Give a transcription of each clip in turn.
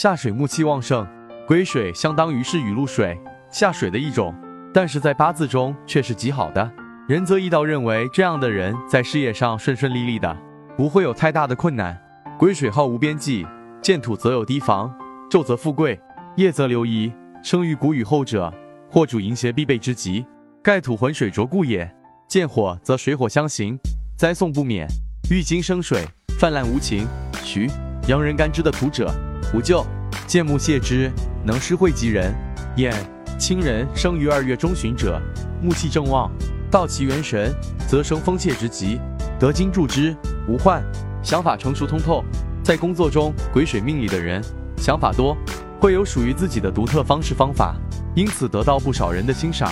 下水木气旺盛，癸水相当于是雨露水下水的一种，但是在八字中却是极好的。仁则易道认为这样的人在事业上顺顺利利的，不会有太大的困难。癸水号无边际，见土则有堤防，昼则富贵，夜则流移，生于谷雨后者，或主淫邪必备之极。盖土浑水浊故也。见火则水火相刑，灾送不免。遇金生水，泛滥无情。徐阳人干之的土者，无咎。见木泄之，能施惠及人。眼亲人生于二月中旬者，木气正旺，道其元神，则生风泄之极，得金助之，无患。想法成熟通透，在工作中癸水命里的人，想法多，会有属于自己的独特方式方法，因此得到不少人的欣赏，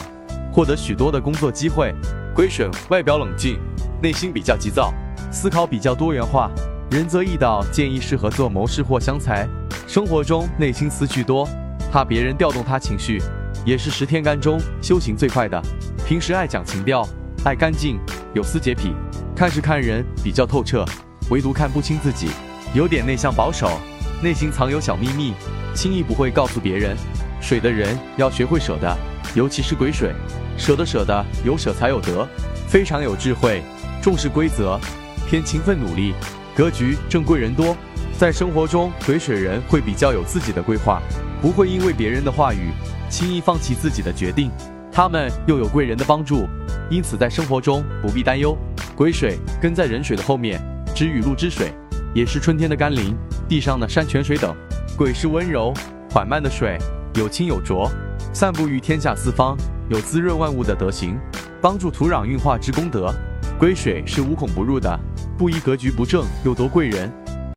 获得许多的工作机会。癸水外表冷静，内心比较急躁，思考比较多元化。仁则易道建议适合做谋士或相财，生活中内心思绪多，怕别人调动他情绪，也是十天干中修行最快的。平时爱讲情调，爱干净，有思洁癖，看事看人比较透彻，唯独看不清自己，有点内向保守，内心藏有小秘密，轻易不会告诉别人。水的人要学会舍得，尤其是癸水，舍得舍得，有舍才有得，非常有智慧，重视规则，偏勤奋努力。格局正贵人多，在生活中癸水人会比较有自己的规划，不会因为别人的话语轻易放弃自己的决定。他们又有贵人的帮助，因此在生活中不必担忧。癸水跟在壬水的后面，指雨露之水，也是春天的甘霖，地上的山泉水等。癸是温柔缓慢的水，有清有浊，散布于天下四方，有滋润万物的德行，帮助土壤运化之功德。癸水是无孔不入的。不宜格局不正又夺贵人，